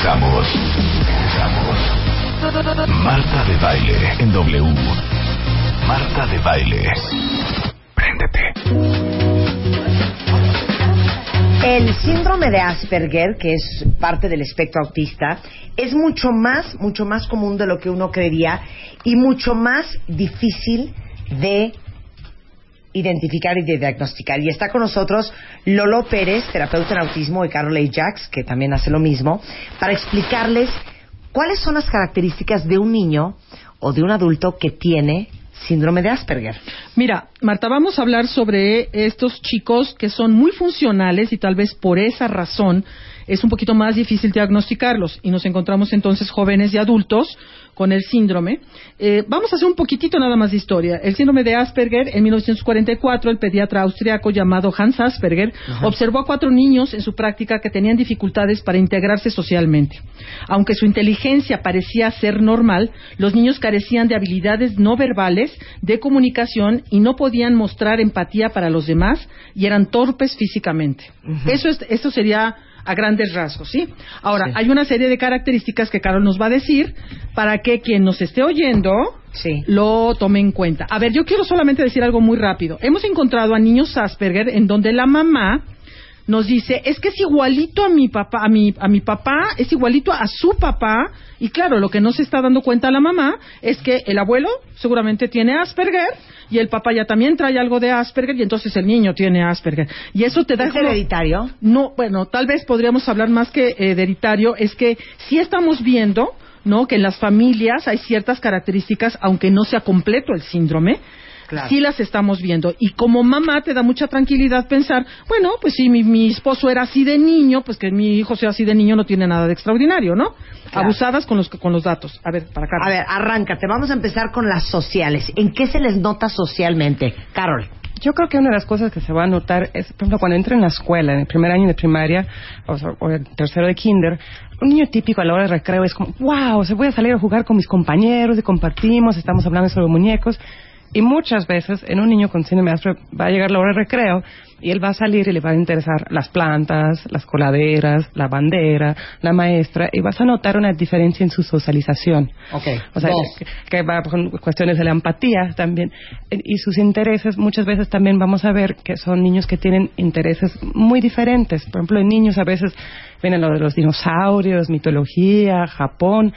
Regresamos. Regresamos. Marta de baile en W. Marta de baile. El síndrome de Asperger, que es parte del espectro autista, es mucho más, mucho más común de lo que uno creería y mucho más difícil de identificar y de diagnosticar. Y está con nosotros Lolo Pérez, terapeuta en autismo, y Carol A. Jax, que también hace lo mismo, para explicarles cuáles son las características de un niño o de un adulto que tiene síndrome de Asperger. Mira, Marta, vamos a hablar sobre estos chicos que son muy funcionales y tal vez por esa razón es un poquito más difícil diagnosticarlos y nos encontramos entonces jóvenes y adultos con el síndrome. Eh, vamos a hacer un poquitito nada más de historia. El síndrome de Asperger, en 1944, el pediatra austriaco llamado Hans Asperger observó a cuatro niños en su práctica que tenían dificultades para integrarse socialmente. Aunque su inteligencia parecía ser normal, los niños carecían de habilidades no verbales, de comunicación y no podían mostrar empatía para los demás y eran torpes físicamente. Eso, es, eso sería a grandes rasgos, ¿sí? Ahora, hay una serie de características que Carol nos va a decir para que quien nos esté oyendo lo tome en cuenta. A ver, yo quiero solamente decir algo muy rápido. Hemos encontrado a niños Asperger en donde la mamá nos dice, es que es igualito a mi papá, a mi, a mi papá, es igualito a su papá, y claro, lo que no se está dando cuenta la mamá es que el abuelo seguramente tiene Asperger, y el papá ya también trae algo de Asperger, y entonces el niño tiene Asperger. Y eso te da... ¿Es hereditario? No, bueno, tal vez podríamos hablar más que hereditario, es que sí estamos viendo, ¿no? Que en las familias hay ciertas características, aunque no sea completo el síndrome, sí las estamos viendo. Y como mamá te da mucha tranquilidad pensar, bueno, pues si mi, esposo era así de niño, pues que mi hijo sea así de niño no tiene nada de extraordinario, ¿no? Abusadas con los, con los datos. A ver, para Carol. A ver, arráncate. Vamos a empezar con las sociales. ¿En qué se les nota socialmente? Carol. Yo creo que una de las cosas que se va a notar es, por ejemplo, cuando entra en la escuela, en el primer año de primaria o, o el tercero de kinder, un niño típico a la hora de recreo es como, wow, se voy a salir a jugar con mis compañeros y compartimos, estamos hablando sobre muñecos. Y muchas veces en un niño con síndrome de Asperger va a llegar la hora de recreo y él va a salir y le va a interesar las plantas, las coladeras, la bandera, la maestra y vas a notar una diferencia en su socialización. Okay. O sea, que, va con cuestiones de la empatía también y sus intereses muchas veces también vamos a ver que son niños que tienen intereses muy diferentes. Por ejemplo, en niños a veces vienen lo de los dinosaurios, mitología, Japón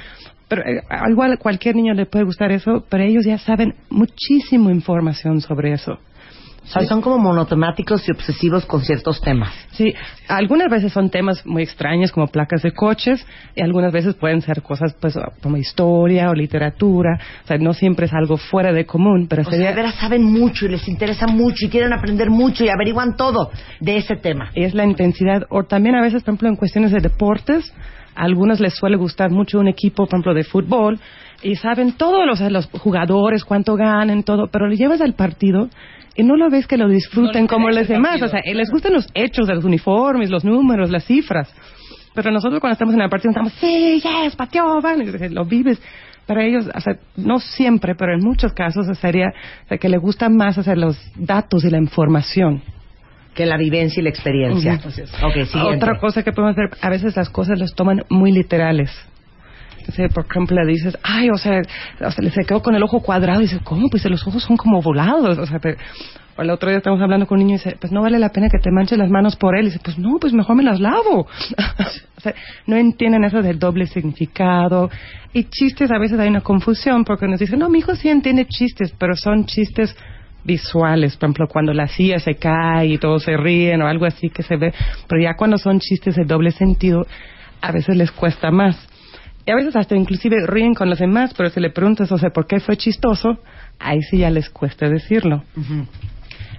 pero eh, igual cualquier niño le puede gustar eso, pero ellos ya saben muchísima información sobre eso. O sea, son como monotemáticos y obsesivos con ciertos temas. Sí, algunas veces son temas muy extraños como placas de coches y algunas veces pueden ser cosas pues como historia o literatura. O sea, no siempre es algo fuera de común, pero o sea, de veras saben mucho y les interesa mucho y quieren aprender mucho y averiguan todo de ese tema. Es la intensidad o también a veces, por ejemplo, en cuestiones de deportes, a algunos les suele gustar mucho un equipo, por ejemplo, de fútbol y saben todos los, los jugadores, cuánto ganan, todo, pero lo llevas al partido y no lo ves que lo disfruten como los demás. O sea, les gustan los hechos de los uniformes, los números, las cifras. Pero nosotros cuando estamos en el partido estamos, sí, yes, pateó, van, lo vives. Para ellos, o sea, no siempre, pero en muchos casos sería que le gusta más hacer los datos y la información que la vivencia y la experiencia. Otra cosa que podemos hacer, a veces las cosas las toman muy literales. por ejemplo, le dices, ay, o sea, o sea, se quedó con el ojo cuadrado y dice, ¿cómo? Pues los ojos son como volados. O sea, o el otro día estamos hablando con un niño y dice, pues no vale la pena que te manches las manos por él. Y dice, pues no, pues mejor me las lavo. o sea, no entienden eso del doble significado. Y chistes, a veces hay una confusión porque nos dicen, no, mi hijo sí entiende chistes, pero son chistes visuales, por ejemplo, cuando la silla se cae y todos se ríen o algo así que se ve, pero ya cuando son chistes de doble sentido, a veces les cuesta más. Y a veces hasta inclusive ríen con los demás, pero si le preguntas, o sea, ¿por qué fue chistoso? Ahí sí ya les cuesta decirlo.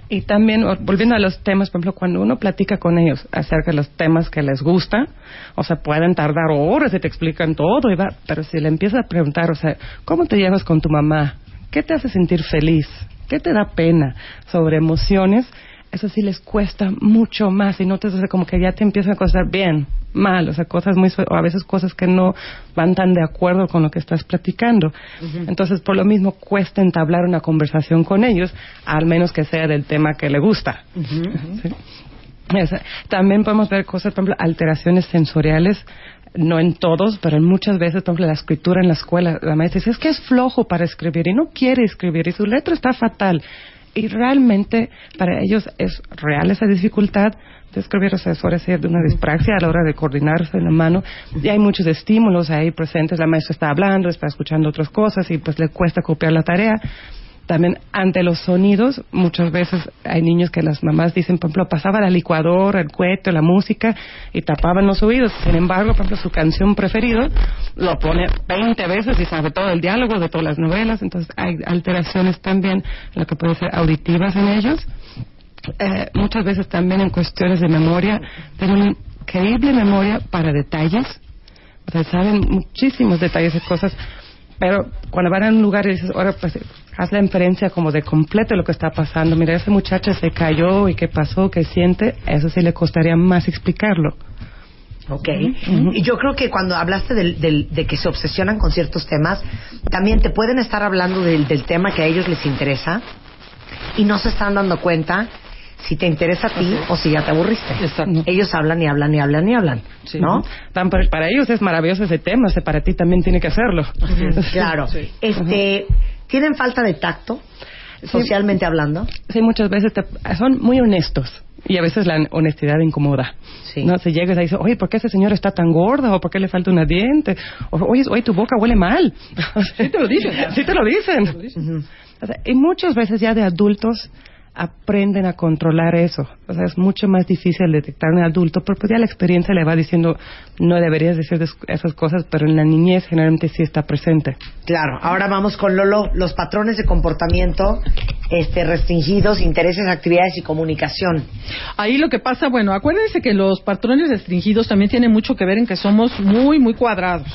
Y también, volviendo a los temas, por ejemplo, cuando uno platica con ellos acerca de los temas que les gusta, o sea, pueden tardar horas y te explican todo, y va, pero si le empiezas a preguntar, o sea, ¿cómo te llevas con tu mamá? ¿Qué te hace sentir feliz? ¿Qué te da pena? Sobre emociones, eso sí les cuesta mucho más y notas o sea, como que ya te empiezan a costar bien, mal, o sea, cosas muy, o a veces cosas que no van tan de acuerdo con lo que estás platicando. Entonces, por lo mismo, cuesta entablar una conversación con ellos, al menos que sea del tema que le gusta. También podemos ver cosas, por ejemplo, alteraciones sensoriales, no en todos, pero en muchas veces, por ejemplo, la escritura en la escuela, la maestra dice, es que es flojo para escribir y no quiere escribir y su letra está fatal. Y realmente para ellos es real esa dificultad de escribir, o sea, suele ser de una dispraxia a la hora de coordinarse en la mano. Y hay muchos estímulos ahí presentes, la maestra está hablando, está escuchando otras cosas y pues le cuesta copiar la tarea. También ante los sonidos, muchas veces hay niños que las mamás dicen, por ejemplo, pasaba la licuadora, el cohete, la música y tapaban los oídos. Sin embargo, por ejemplo, su canción preferida lo pone 20 veces y sabe todo el diálogo de todas las novelas. Entonces hay alteraciones también, lo que puede ser auditivas en ellos. Eh, muchas veces también en cuestiones de memoria, tienen increíble memoria para detalles. O sea, saben muchísimos detalles de cosas pero cuando van a un lugar y dices, ahora pues haz la inferencia como de completo lo que está pasando. Mira, esa muchacha se cayó y qué pasó, qué siente, eso sí le costaría más explicarlo. Ok. Y yo creo que cuando hablaste del, del- de que se obsesionan con ciertos temas, también te pueden estar hablando del, del tema que a ellos les interesa y no se están dando cuenta si te interesa a ti o si ya te aburriste. Exacto. Ellos hablan y hablan y hablan y hablan, Sí. ¿no? Tan- para, para ellos es maravilloso ese tema, o sea, para ti también tiene que hacerlo. Claro. Este, ¿Tienen falta de tacto, socialmente hablando? Sí, muchas veces te- son muy honestos y a veces la honestidad incomoda. Sí. No, se llega y dice, oye, ¿por qué ese señor está tan gordo? ¿O por qué le falta una diente? O, oye, oye, tu boca huele mal. Sí te lo dicen. Sí te lo dicen. O sea, y muchas veces ya de adultos aprenden a controlar eso. O sea, es mucho más difícil detectar en un adulto, porque pues ya la experiencia le va diciendo, no deberías decir esas cosas, pero en la niñez generalmente sí está presente. Claro, ahora vamos con Lolo, los patrones de comportamiento este, restringidos, intereses, actividades y comunicación. Ahí lo que pasa, bueno, acuérdense que los patrones restringidos también tienen mucho que ver en que somos muy, muy cuadrados.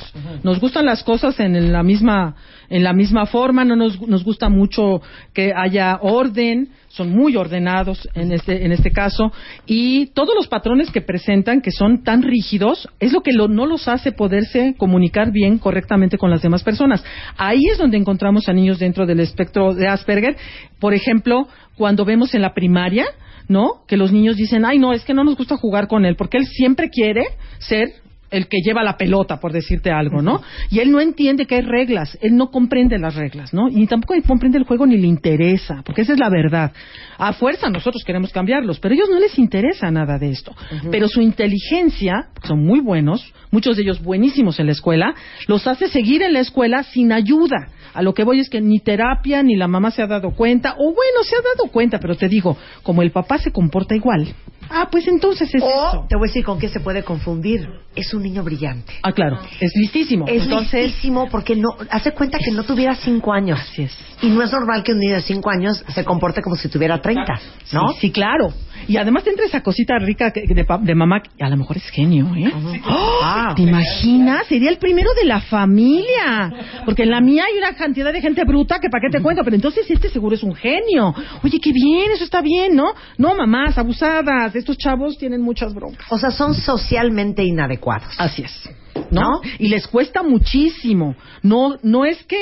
Nos gustan las cosas en la misma, en la misma forma, no nos, nos gusta mucho que haya orden, son muy ordenados en este, en este caso, y todos los patrones que presentan, que son tan rígidos, es lo que lo- no los hace poderse comunicar bien, correctamente con las demás personas. Ahí es donde encontramos a niños dentro del espectro de Asperger. Por ejemplo, cuando vemos en la primaria, ¿no? Que los niños dicen, ay, no, es que no nos gusta jugar con él, porque él siempre quiere ser el que lleva la pelota, por decirte algo, ¿no? Y él no entiende que hay reglas, él no comprende las reglas, ¿no? Y tampoco comprende el juego ni le interesa, porque esa es la verdad. A fuerza nosotros queremos cambiarlos, pero a ellos no les interesa nada de esto. Pero su inteligencia, son muy buenos, muchos de ellos buenísimos en la escuela, los hace seguir en la escuela sin ayuda. A lo que voy es que ni terapia ni la mamá se ha dado cuenta, o bueno, se ha dado cuenta, pero te digo, como el papá se comporta igual, ah, pues entonces es O eso. te voy a decir con qué se puede confundir. Es un niño brillante. Ah, claro, es listísimo. Es Entonces, listísimo porque no hace cuenta que no tuviera cinco años. Así es. Y no es normal que un niño de cinco años se comporte como si tuviera 30, ¿no? Sí, sí, claro. Y además entra esa cosita rica de, pa- de mamá, que a lo mejor es genio, ¿eh? ¡Oh! ¿Te imaginas? Sería el primero de la familia. Porque en la mía hay una cantidad de gente bruta que para qué te cuento, pero entonces este seguro es un genio. Oye, qué bien, eso está bien, ¿no? No, mamás, abusadas, estos chavos tienen muchas broncas. O sea, son socialmente inadecuados. Así es. ¿No? ¿No? Y les cuesta muchísimo. No, no es que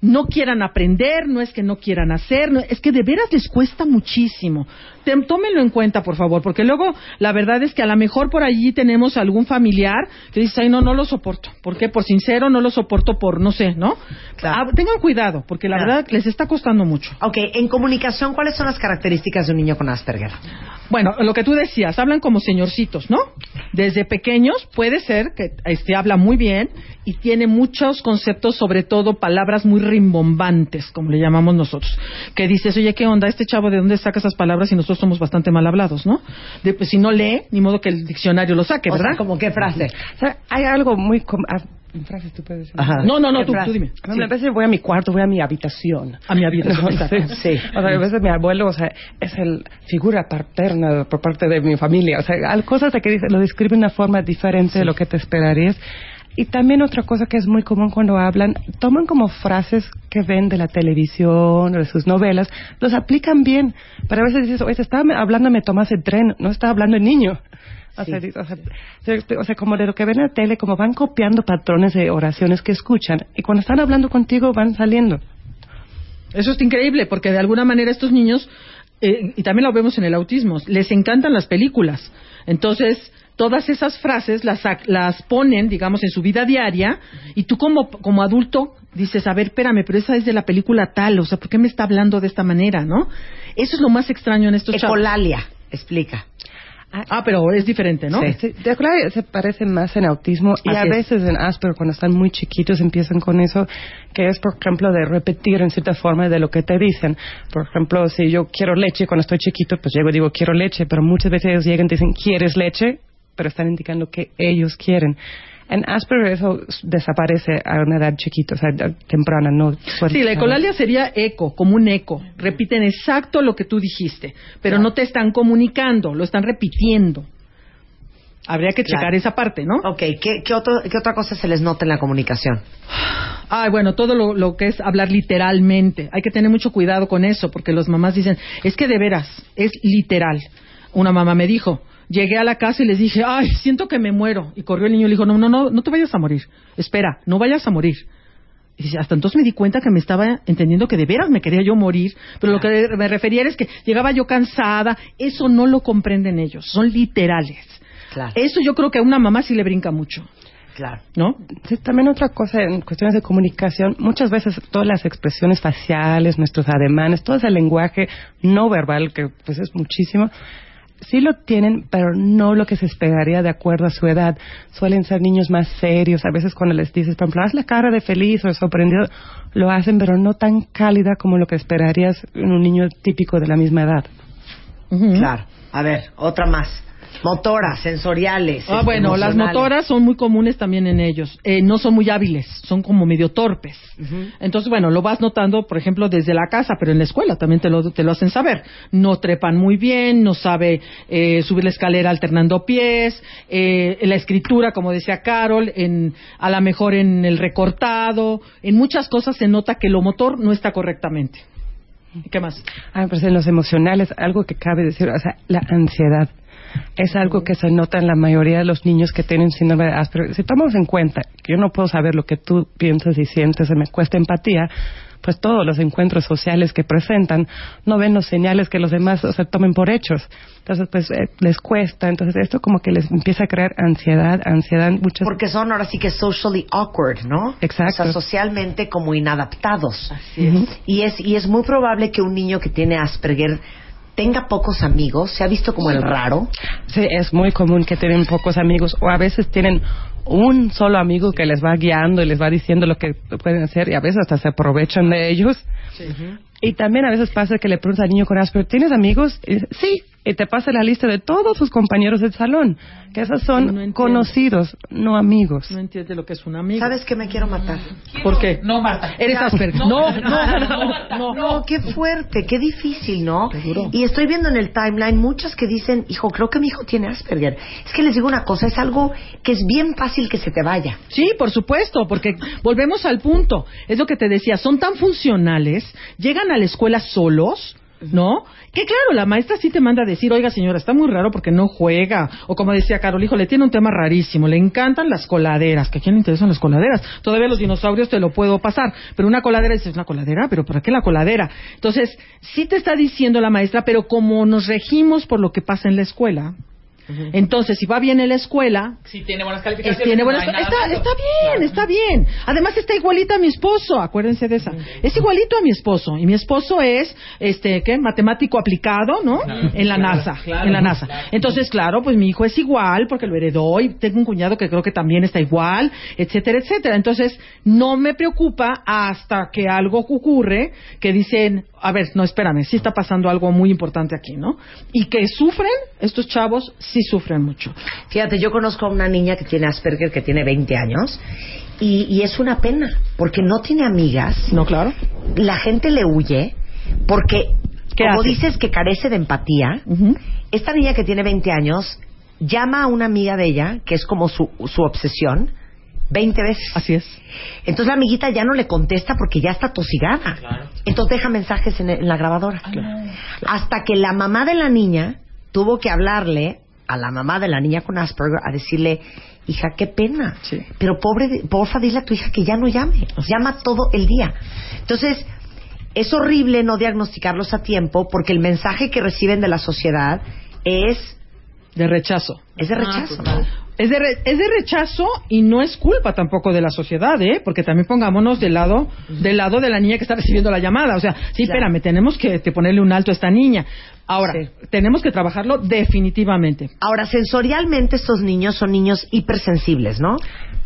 no quieran aprender, no es que no quieran hacer, no- es que de veras les cuesta muchísimo. Tómenlo en cuenta, por favor, porque luego la verdad es que a lo mejor por allí tenemos algún familiar que dice, ay, no, no lo soporto. ¿Por qué? Por sincero, no lo soporto por, no sé, ¿no? Claro. Ah, tengan cuidado, porque la Claro. verdad les está costando mucho. Ok, en comunicación, ¿cuáles son las características de un niño con Asperger? Bueno, lo que tú decías, hablan como señorcitos, ¿no? Desde pequeños puede ser que este habla muy bien y tiene muchos conceptos, sobre todo palabras muy rimbombantes, como le llamamos nosotros. Que dices, oye, ¿qué onda? Este chavo, ¿de dónde saca esas palabras? Y nosotros somos bastante mal hablados, ¿no? De, pues, si no lee, ni modo que el diccionario lo saque, O sea, ¿verdad? ¿como qué frase? O sea, hay algo muy com- ah, frases tú puedes decir. Ajá. No, no, no, ¿Qué tú, tú dime. A veces voy a mi cuarto, voy a mi habitación. A mi habitación, No, sí. Sí. O sea, a veces mi abuelo, o sea, es el figura paterna por parte de mi familia. O sea, hay cosas de que dice, lo describe de una forma diferente de lo que te esperarías. Y también otra cosa que es muy común cuando hablan, toman como frases que ven de la televisión o de sus novelas, los aplican bien. Pero a veces dices, oye, estaba hablando me tomas el tren, no estaba hablando el niño. O, sea, Sí. o, sea, se- o sea, como de lo que ven en la tele, como van copiando patrones de oraciones que escuchan. Y cuando están hablando contigo van saliendo. Eso es increíble, porque de alguna manera estos niños, eh, y también lo vemos en el autismo, les encantan las películas. Entonces, todas esas frases las, las ponen, digamos, en su vida diaria, y tú como, como adulto dices, a ver, espérame, pero esa es de la película tal, o sea, ¿por qué me está hablando de esta manera, no? Eso es lo más extraño en estos chavos. Ecolalia, explica. Ah, pero es diferente, ¿no? Sí, de acuerdo, se parece más en autismo y Así a es. veces en Asperger cuando están muy chiquitos empiezan con eso, que es por ejemplo de repetir en cierta forma de lo que te dicen. Por ejemplo, si yo quiero leche cuando estoy chiquito, pues llego y digo quiero leche, pero muchas veces ellos llegan y dicen ¿quieres leche? Pero están indicando que ellos quieren. En Asperger eso desaparece a una edad chiquita, o sea, temprana, no. Sí, la ecolalia sería eco, como un eco. Repiten exacto lo que tú dijiste, pero no te están comunicando, lo están repitiendo. Habría que checar Claro. esa parte, ¿no? Ok, ¿qué, qué, otro- qué otra cosa se les nota en la comunicación? Ay, bueno, todo lo, lo que es hablar literalmente. Hay que tener mucho cuidado con eso, porque los mamás dicen, es que de veras, es literal. Una mamá me dijo, llegué a la casa y les dije, ay, siento que me muero. Y corrió el niño y le dijo, no, no, no, no te vayas a morir. Espera, no vayas a morir. Y dice, hasta entonces me di cuenta que me estaba entendiendo que de veras me quería yo morir, pero lo que me refería es que llegaba yo cansada. Eso no lo comprenden ellos, son literales. Claro. Eso yo creo que a una mamá sí le brinca mucho, Claro. ¿no? Sí, también otra cosa en cuestiones de comunicación, muchas veces todas las expresiones faciales, nuestros ademanes, todo ese lenguaje no verbal, que pues es muchísimo, sí lo tienen, pero no lo que se esperaría de acuerdo a su edad. Suelen ser niños más serios, a veces cuando les dices, por ejemplo, haz la cara de feliz o sorprendido, lo hacen, pero no tan cálida como lo que esperarías en un niño típico de la misma edad. Claro. A ver, otra más. Motoras, sensoriales. Ah, bueno, las motoras son muy comunes también en ellos. Eh, no son muy hábiles, son como medio torpes. Entonces, bueno, lo vas notando, por ejemplo, desde la casa, pero en la escuela también te lo, te lo hacen saber. No trepan muy bien, no sabe eh, subir la escalera alternando pies, eh, en la escritura, como decía Carol, en, a lo mejor en el recortado, en muchas cosas se nota que lo motor no está correctamente. ¿Y ¿Qué más? Ah, pues en los emocionales, algo que cabe decir, o sea, la ansiedad. Es algo que se nota en la mayoría de los niños que tienen síndrome de Asperger. Si tomamos en cuenta que yo no puedo saber lo que tú piensas y sientes, se me cuesta empatía, pues todos los encuentros sociales que presentan no ven los señales que los demás o sea, tomen por hechos. Entonces, pues eh, les cuesta. Entonces, esto como que les empieza a crear ansiedad, ansiedad, muchas Porque son ahora sí que socially awkward, ¿no? Exacto. O sea, socialmente como inadaptados. Así es. Y es, y es muy probable que un niño que tiene Asperger tenga pocos amigos, se ha visto como el raro. Sí, es muy común que tienen pocos amigos o a veces tienen un solo amigo que les va guiando y les va diciendo lo que pueden hacer y a veces hasta se aprovechan de ellos. Y también a veces pasa que le preguntas al niño con Asperger, ¿tienes amigos? Y dice, sí, y te pasa la lista de todos sus compañeros del salón, que esos son No conocidos, no amigos. No entiende lo que es un amigo. ¿Sabes qué me quiero matar? ¿Por qué? No, Marta. Eres Asperger. No, no, no, no. No, qué fuerte, qué difícil, ¿no? Duro. Y estoy viendo en el timeline muchas que dicen, hijo, creo que mi hijo tiene Asperger. Es que les digo una cosa, es algo que es bien fácil que se te vaya. Sí, por supuesto, porque volvemos al punto. Es lo que te decía, son tan funcionales, llegan a la escuela solos, ¿no? Que claro, la maestra sí te manda a decir, oiga señora, está muy raro porque no juega. O como decía Carol, hijo, le tiene un tema rarísimo, le encantan las coladeras. ¿Que a quién le interesan las coladeras? Todavía los dinosaurios te lo puedo pasar, pero una coladera dices, ¿una coladera? ¿Pero para qué la coladera? Entonces, sí te está diciendo la maestra, pero como nos regimos por lo que pasa en la escuela, entonces, si va bien en la escuela, Si tiene buenas es- calificaciones. tiene buenas- no hay nada está, está bien, está bien. Además está igualita a mi esposo, acuérdense de esa. Es igualito a mi esposo y mi esposo es este, ¿qué? matemático aplicado, ¿no? En la NASA, claro, en la NASA. Entonces, claro, pues mi hijo es igual porque lo heredó y tengo un cuñado que creo que también está igual, etcétera, etcétera. Entonces, no me preocupa hasta que algo ocurre que dicen, a ver, no, espérame, sí está pasando algo muy importante aquí, ¿no? Y que sufren, estos chavos sí sufren mucho. Fíjate, yo conozco a una niña que tiene Asperger, que tiene 20 años, y, y es una pena, porque no tiene amigas. No, claro. La gente le huye, porque, ¿Qué como hace? dices que carece de empatía, esta niña que tiene 20 años llama a una amiga de ella, que es como su, su obsesión, 20 veces. Así es. Entonces la amiguita ya no le contesta porque ya está tosigada. Entonces deja mensajes en, en la grabadora. Hasta que la mamá de la niña tuvo que hablarle a la mamá de la niña con Asperger a decirle, hija, qué pena. Sí. Pero pobre, porfa, dile a tu hija que ya no llame. Llama todo el día. Entonces, es horrible no diagnosticarlos a tiempo porque el mensaje que reciben de la sociedad es, De rechazo. es de rechazo. ¿no? Es de, re- es de rechazo y no es culpa tampoco de la sociedad, ¿eh? Porque también pongámonos del lado, del lado de la niña que está recibiendo la llamada. O sea, sí, Claro. espérame, tenemos que, que ponerle un alto a esta niña. Ahora, Sí. tenemos que trabajarlo definitivamente. Ahora, sensorialmente estos niños son niños hipersensibles, ¿no?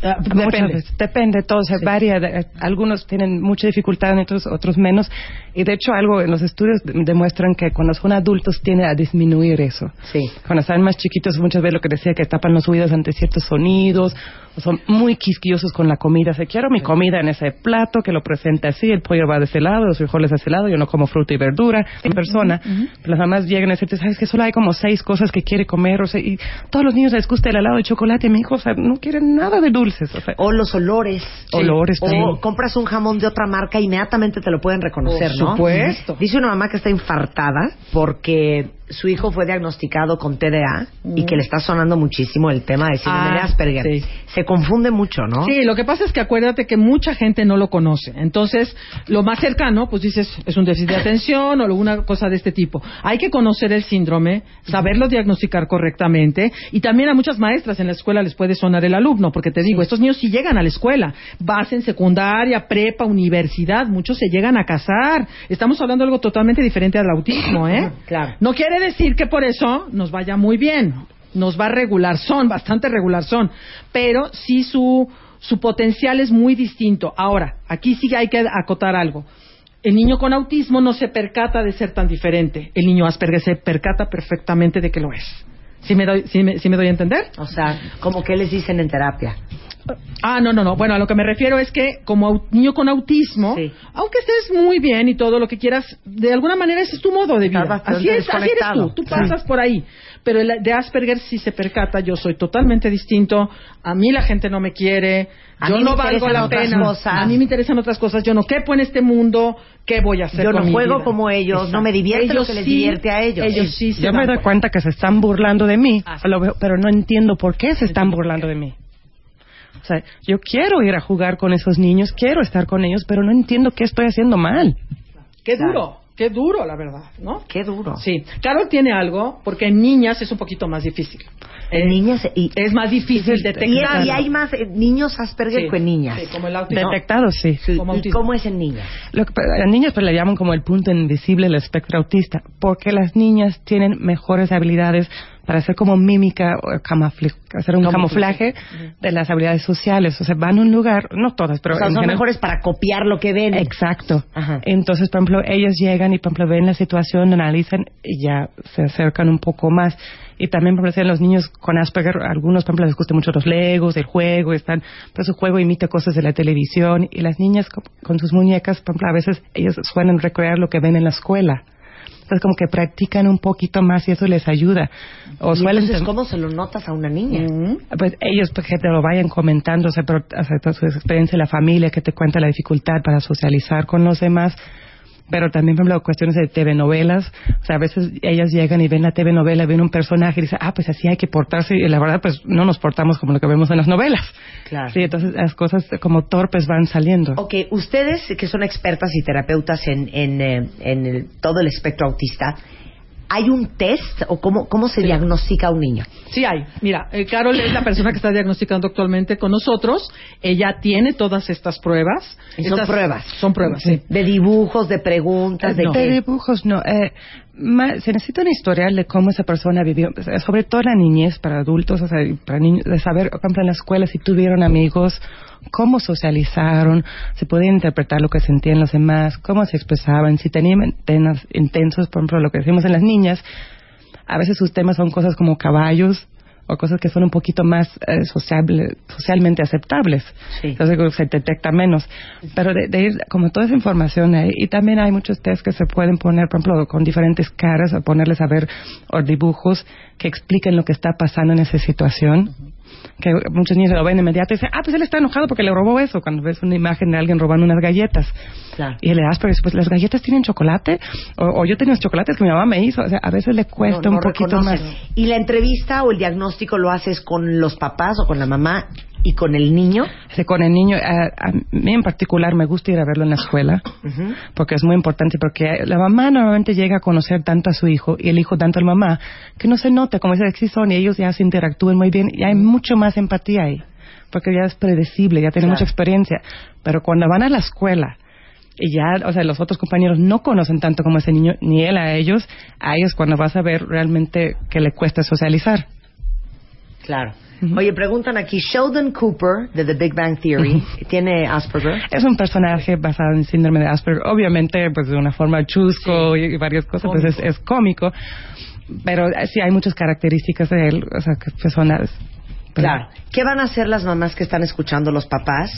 Ah, Muchas depende. depende, todo se varía. de- algunos tienen mucha dificultad, otros, otros menos. Y de hecho, algo en los estudios de- demuestran que cuando son adultos tiende a disminuir eso. Sí. Cuando están más chiquitos, muchas veces lo que decía, que tapan los oídos ante ciertos sonidos, son muy quisquillosos con la comida. Se quiero mi comida en ese plato, que lo presente así, el pollo va de ese lado, los frijoles de ese lado, yo no como fruta y verdura en persona. Pero las mamás llegan a decirte, sabes que solo hay como seis cosas que quiere comer, o sea, y todos los niños les gusta el helado de chocolate, mi hijo, o sea, no quieren nada de dulces, o sea, O los olores. Olores O compras un jamón de otra marca, inmediatamente te lo pueden reconocer, Por ¿no? supuesto. Dice una mamá que está infartada porque su hijo fue diagnosticado con TDA y que le está sonando muchísimo el tema de síndrome Ah, de Asperger. sí. Se confunde mucho, ¿no? Sí, lo que pasa es que acuérdate que mucha gente no lo conoce. Entonces, lo más cercano, pues dices, es un déficit de atención o alguna cosa de este tipo. Hay que conocer el síndrome, saberlo diagnosticar correctamente y también a muchas maestras en la escuela les puede sonar el alumno, porque te digo, estos niños sí llegan a la escuela, vas en secundaria, prepa, universidad, muchos se llegan a casar. Estamos hablando de algo totalmente diferente al autismo, ¿eh? Claro. No quiere decir que por eso nos vaya muy bien. Nos va a regular son, bastante regular son. Pero sí su, su potencial es muy distinto. Ahora, aquí sí hay que acotar algo. El niño con autismo no se percata de ser tan diferente. El niño Asperger se percata perfectamente de que lo es. ¿Sí me doy, sí me, sí me doy a entender? O sea, como que les dicen en terapia. Ah, no, no, no. Bueno, a lo que me refiero es que como niño con autismo, Sí. aunque estés muy bien y todo lo que quieras, de alguna manera ese es tu modo de vida. Así es, así eres tú. Tú pasas por ahí. Pero el de Asperger sí se percata, yo soy totalmente distinto. A mí la gente no me quiere. A yo mí no me valgo interesan la otras pena. cosas. A mí me interesan otras cosas. Yo no quepo en este mundo. ¿Qué voy a hacer Yo con no mi juego vida? como ellos, no me divierte lo Ellos que les sí, divierte a ellos. Ellos sí yo me doy cuenta. cuenta que se están burlando de mí, Ah. lo veo- pero no entiendo por qué se están burlando de mí. O sea, yo quiero ir a jugar con esos niños, quiero estar con ellos, pero no entiendo qué estoy haciendo mal. Qué Claro. duro, qué duro, la verdad, ¿no? Qué duro. Sí, Carol tiene algo, porque en niñas es un poquito más difícil. En niñas y, Es más difícil y, detectar. y hay más eh, niños Asperger Sí, que en niñas. sí, como el autismo. Detectados, sí. Sí, como ¿Y autismo. cómo es en niñas? Lo que, a niñas pues le llaman como el punto invisible del espectro autista, porque las niñas tienen mejores habilidades para hacer como mímica o camufli- hacer un Camuflaje. camuflaje de las habilidades sociales. O sea, van a un lugar, no todas, pero o sea, son general- mejores para copiar lo que ven. Exacto. Ajá. Entonces, por ejemplo, ellas llegan y, por ejemplo, ven la situación, analizan y ya se acercan un poco más. Y también, por ejemplo, los niños con Asperger, algunos, por ejemplo, les gustan mucho los legos, el juego, están, pues su juego imita cosas de la televisión. Y las niñas con, con sus muñecas, por ejemplo, a veces ellos suelen recrear lo que ven en la escuela. Entonces, como que practican un poquito más y eso les ayuda. O suelen entonces, ¿cómo se lo notas a una niña? pues ellos, por ejemplo, lo vayan comentando, o sea, pero, o sea, toda su experiencia, la familia que te cuenta la dificultad para socializar con los demás, pero también, por ejemplo, cuestiones de TV novelas, o sea, a veces ellas llegan y ven la TV novela, ven un personaje y dicen, ah, pues así hay que portarse, y la verdad, pues no nos portamos como lo que vemos en las novelas. Claro. Sí, entonces las cosas como torpes van saliendo. Ok, ustedes que son expertas y terapeutas en, en, eh, en el- todo el espectro autista, ¿hay un test o cómo, cómo se diagnostica a un niño? Sí hay. Mira, eh, Carol es la persona que está diagnosticando actualmente con nosotros. Ella tiene todas estas pruebas. Y son Estas- pruebas. Son pruebas, sí. De dibujos, de preguntas, de No. De qué. dibujos, no. Eh, se necesita un historial de cómo esa persona vivió, sobre todo la niñez para adultos, o sea, para niños, de saber, por ejemplo, en la escuela si tuvieron amigos cómo socializaron, se podía interpretar lo que sentían los demás, cómo se expresaban, si tenían temas intensos, por ejemplo, lo que decimos en las niñas, a veces sus temas son cosas como caballos, o cosas que son un poquito más eh, sociable- socialmente aceptables. Sí. Entonces se detecta menos. Pero de, de ir, como toda esa información ahí, y también hay muchos test que se pueden poner, por ejemplo, con diferentes caras, o ponerles a ver o dibujos que expliquen lo que está pasando en esa situación. Que muchos niños lo ven de inmediato y dicen, ah, pues él está enojado porque le robó eso, cuando ves una imagen de alguien robando unas galletas. Claro. Y le das, pero pues las galletas tienen chocolate, o, o yo tenía los chocolates que mi mamá me hizo. O sea, a veces le cuesta No, no un poquito más. ¿Y la entrevista o el diagnóstico lo haces con los papás o con la mamá y con el niño? Sí, con el niño, a, a mí en particular me gusta ir a verlo en la escuela, porque es muy importante, porque la mamá normalmente llega a conocer tanto a su hijo y el hijo tanto a la mamá, que no se nota, como dice son, y ellos ya se interactúan muy bien y hay mucho más empatía ahí, porque ya es predecible, ya tiene Claro. mucha experiencia. Pero cuando van a la escuela y ya, o sea, los otros compañeros no conocen tanto como ese niño, ni él a ellos, ahí es cuando vas a ver realmente que le cuesta socializar. Claro. Oye, preguntan aquí, Sheldon Cooper de The Big Bang Theory, ¿tiene Asperger? Es un personaje basado en síndrome de Asperger, obviamente pues de una forma chusco y, y varias cosas, pues es, es cómico, pero eh, sí hay muchas características de él, o sea, que personas... pues, Claro. ¿Qué van a hacer las mamás que están escuchando, los papás,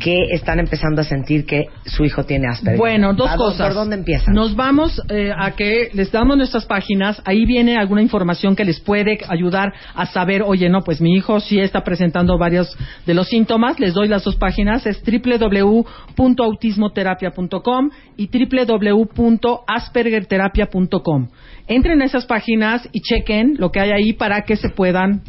que están empezando a sentir que su hijo tiene Asperger? Bueno, dos ¿A dó- cosas. ¿Por dónde empiezan? Nos vamos eh, a que les damos nuestras páginas. Ahí viene alguna información que les puede ayudar a saber, oye, no, pues mi hijo sí está presentando varios de los síntomas. Les doy las dos páginas. Es www.autismoterapia.com y www.aspergerterapia.com. Entren a esas páginas y chequen lo que hay ahí para que se puedan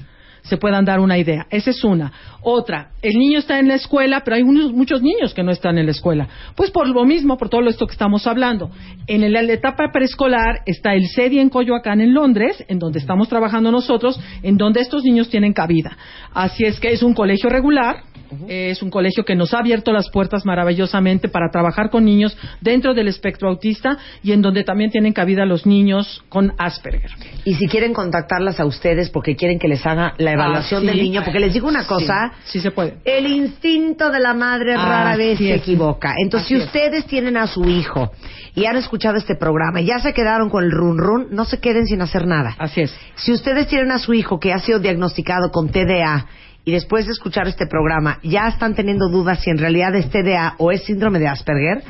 se puedan dar una idea. Esa es una. Otra, el niño está en la escuela, pero hay unos- muchos niños que no están en la escuela. Pues por lo mismo, por todo esto que estamos hablando. En la etapa preescolar está el CEDI en Coyoacán, en Londres, en donde estamos trabajando nosotros, en donde estos niños tienen cabida. Así es que es un colegio regular, es un colegio que nos ha abierto las puertas maravillosamente para trabajar con niños dentro del espectro autista y en donde también tienen cabida los niños con Asperger. Y si quieren contactarlas a ustedes porque quieren que les haga la evaluación Ah, sí. del niño, porque les digo una cosa, Sí, sí se puede. El instinto de la madre rara vez se es. equivoca. Entonces, Así si es. ustedes tienen a su hijo y han escuchado este programa y ya se quedaron con el run run, no se queden sin hacer nada. Así es. Si ustedes tienen a su hijo que ha sido diagnosticado con TDA y después de escuchar este programa ya están teniendo dudas si en realidad es TDA o es síndrome de Asperger,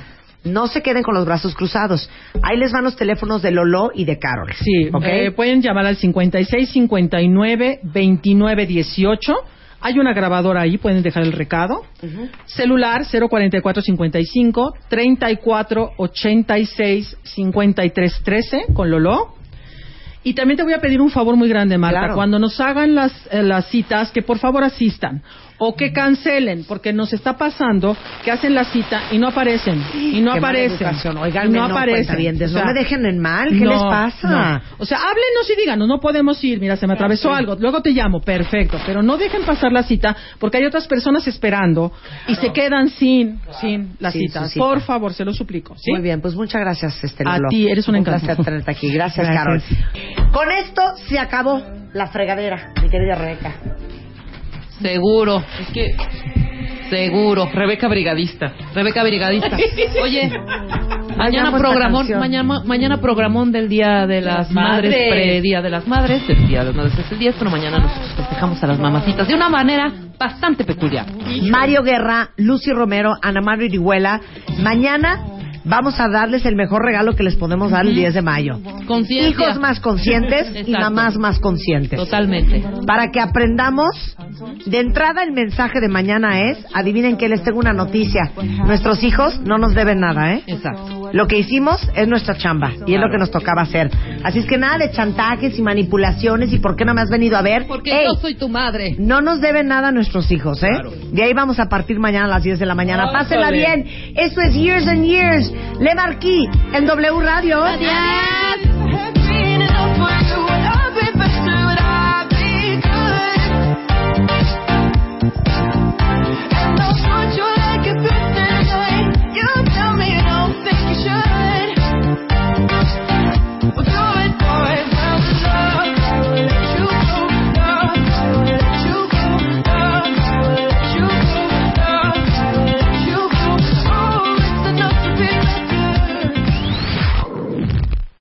no se queden con los brazos cruzados. Ahí les van los teléfonos de Lolo y de Carol. Sí, ¿Ok? eh, pueden llamar al 56 59 29 18. Hay una grabadora ahí, pueden dejar el recado. Celular 044 55 34 86 53 13 con Lolo. Y también te voy a pedir un favor muy grande, Marta. Claro. Cuando nos hagan las, eh, las citas, que por favor asistan. O que cancelen, porque nos está pasando que hacen la cita y no aparecen. Y no Qué aparecen. educación. y no no, aparecen. O sea, no me dejen en mal. ¿Qué no, les pasa? no. O sea, háblenos y díganos, no podemos ir, mira, se me atravesó algo, luego te llamo, perfecto, pero no dejen pasar la cita porque hay otras personas esperando y se quedan sin, sin la Sin cita. Por favor, se lo suplico. ¿sí? Muy bien, pues muchas gracias, este A ti, eres un Un encanto. placer tenerte aquí. Gracias, Gracias. Carol. Con esto se acabó la fregadera, mi querida Rebeca. Seguro, es que seguro, Rebeca Brigadista, Rebeca Brigadista. Oye, mañana programón, mañana, mañana programón del Día de las Madres, Madres. pre-Día de las Madres, el Día de las Madres es el 10, pero mañana nosotros festejamos a las mamacitas de una manera bastante peculiar. Mario Guerra, Lucy Romero, Ana Mario Irihuela. Mañana vamos a darles el mejor regalo que les podemos dar el 10 de mayo. Conciencia. Hijos más conscientes y mamás más conscientes. Totalmente. Para que aprendamos, de entrada el mensaje de mañana es, adivinen que les tengo una noticia. Nuestros hijos no nos deben nada, ¿eh? Exacto. Lo que hicimos es nuestra chamba y es lo que nos tocaba hacer. Así es que nada de chantajes y manipulaciones y por qué no me has venido a ver. Porque Ey, yo soy tu madre. no nos deben nada a nuestros hijos, ¿eh? De ahí vamos a partir mañana a las 10 de la mañana. Pásenla bien. Esto es Years and Years. Le Marquis en W Radio. Adiós.